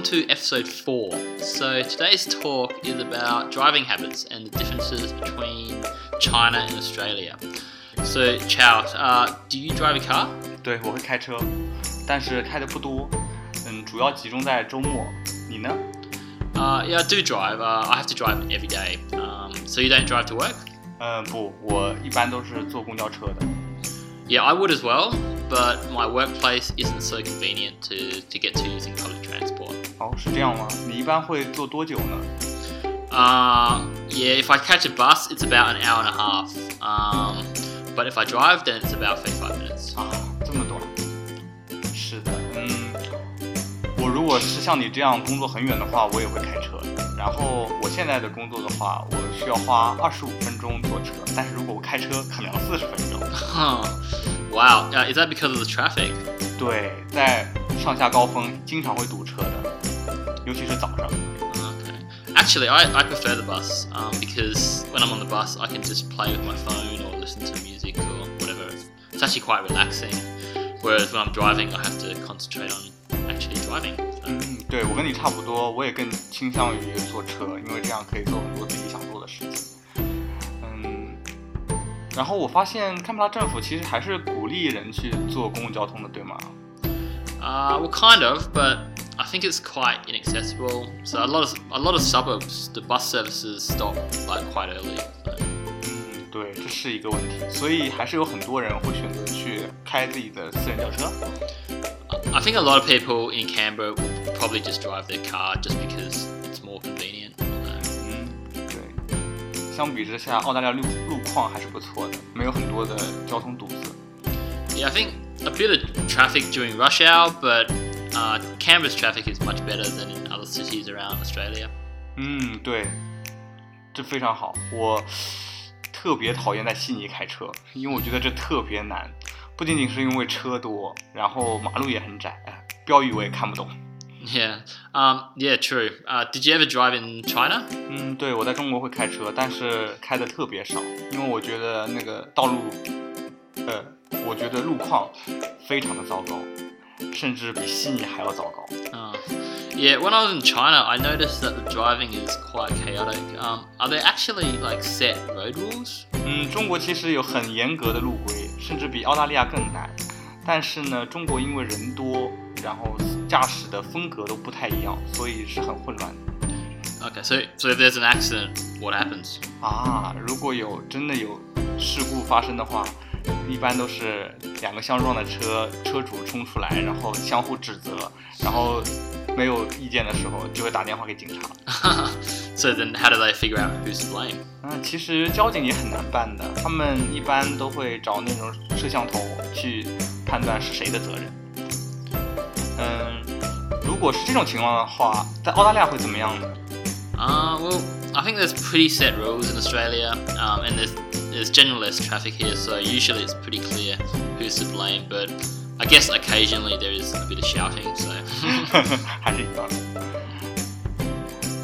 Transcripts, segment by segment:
welcome to episode four. So today's talk is about driving habits and the differences between China and Australia. So Chow, uh, do you drive a car? 对，我会开车，但是开的不多，嗯，主要集中在周末。你呢？ Uh, yeah, I do drive. Uh, I have to drive every day. Um, so you don't drive to work? 呃，不，我一般都是坐公交车的。 Yeah, I would as well, but my workplace isn't so convenient to, to get to using public transport. 哦，是这样吗？你一般会坐多久呢？Uh, yeah, if I catch a bus, it's about an hour and a half. Um, but if I drive, then it's about 35 minutes. 啊，这么短？是的，嗯，我如果是像你这样工作很远的话，我也会开车。然后我现在的工作的话，我需要花二十五分钟坐车，但是如果我开车，可能要四十分钟。Wow, uh, is that because of the traffic? 对，在上下高峰经常会堵车的，尤其是早上。 Okay. Actually, I, I prefer the bus um, because when I'm on the bus, I can just play with my phone or listen to music or whatever. It's actually quite relaxing. Whereas when I'm driving, I have to concentrate on actually driving. So, 嗯，对我跟你差不多，我也更倾向于坐车，因为这样可以做很多自己想做的事情。嗯，然后我发现堪培拉政府其实还是鼓励人去坐公共交通的，对吗？ Uh, well, kind of, but I think it's quite inaccessible. So a lot of a lot of suburbs, the bus services stop like quite early. So. 嗯，对，这是一个问题，所以还是有很多人会选择去开自己的私人轿车。 I think a lot of people in Canberra will probably just drive their car just because it's more convenient. So, 嗯，对，相比之下，澳大利亚路路况还是不错的，没有很多的交通堵塞。 yeah, I think a bit of traffic during rush hour, but uh, Canberra's traffic is much better than in other cities around Australia. 嗯，对，这非常好。我特别讨厌在悉尼开车，因为我觉得这特别难，不仅仅是因为车多，然后马路也很窄，哎标语我也看不懂。 Yeah, um, yeah, true. Uh, did you ever drive in China? 嗯，对，我在中国会开车，但是开的特别少，因为我觉得那个道路，呃，我觉得路况非常的糟糕， 甚至比悉尼还要糟糕。 Uh, yeah, when I was in China, I noticed that the driving is quite chaotic. Um, are there actually like set road rules? 嗯，中国其实有很严格的路规，甚至比澳大利亚更难。但是呢，中国因为人多，然后驾驶的风格都不太一样，所以是很混乱的。 Okay, so so if there's an accident, what happens? 啊，如果有真的有事故发生的话， 一般都是两个相撞的车，车主冲出来，然后相互指责，然后没有意见的时候就会打电话给警察。so then, how do they figure out who's blame? 嗯，其实交警也很难办的，他们一般都会找那种摄像头去判断是谁的责任。嗯，如果是这种情况的话，在澳大利亚会怎么样呢？啊、，Well，I think there's pretty set rules in Australia,、um, and there's there's generalist traffic here, so usually it's pretty clear who's to blame. But I guess occasionally there is a bit of shouting. So 还是一样的。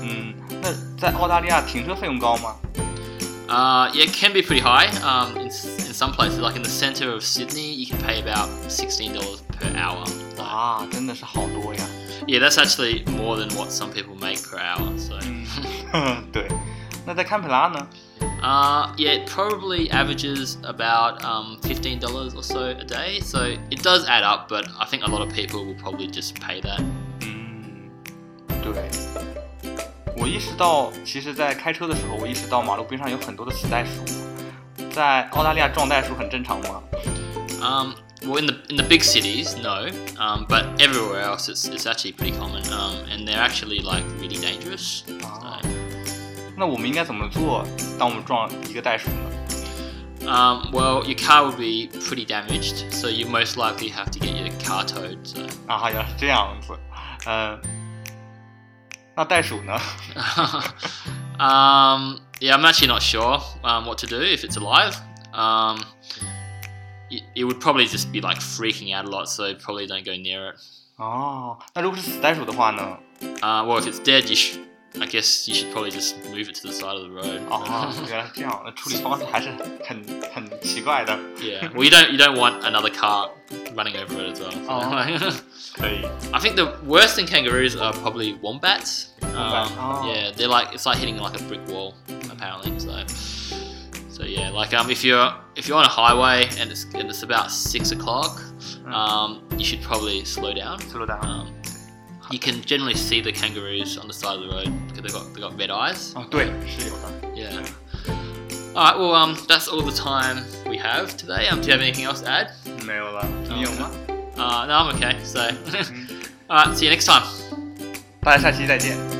嗯，那在澳大利亚停车费用高吗？ Uh, yeah, it can be pretty high. Um, in, s- in some places, like in the centre of Sydney, you can pay about sixteen dollars per hour. So, 啊，真的是好多呀。 yeah, that's actually more than what some people make per hour. So, 嗯，对。那在堪培拉呢？ uh, yeah, it probably averages about um, fifteen dollars or so a day. So it does add up, but I think a lot of people will probably just pay that. 嗯，对。我意识到，其实，在开车的时候，我意识到马路边上有很多的死袋鼠。在澳大利亚撞袋鼠很正常吗？ Um, well, in the in the big cities, no, um, but everywhere else, it's, it's actually pretty common, um, and they're actually like really dangerous. 啊 So, 那我们应该怎么做？当我们撞一个袋鼠呢？ Um, well, your car would be pretty damaged, so you most likely have to get your car towed. So, 啊，好像是这样子。嗯，那袋鼠呢？ um, yeah, I'm actually not sure um, what to do if it's alive. Um, it, it would probably just be like freaking out a lot, so probably don't go near it. 哦，那如果是死袋鼠的话呢？ Uh, well, if it's dead, you sh- I guess you should probably just move it to the side of the road. 啊，原来是这样，那处理方式还是很很奇怪的。 yeah. Well, you don't you don't want another car running over it as well. so- Oh. 可以， I think the worst than kangaroos are probably wombats. Wombat, Um, oh. Yeah, they're like it's like hitting like a brick wall apparently. So, so yeah, like um, if you're if you're on a highway and it's and it's about six o'clock, Mm. um, you should probably slow down. slow down。 Um, you can generally see the kangaroos on the side of the road because they got they got red eyes. 哦，对，是有的。 Yeah. All right. Well, um, that's all the time we have today. Um, do you have anything else to add? 没有了，你有吗？ Uh, no, I'm okay. So, 嗯， all right. See you next time. 大家下期再见。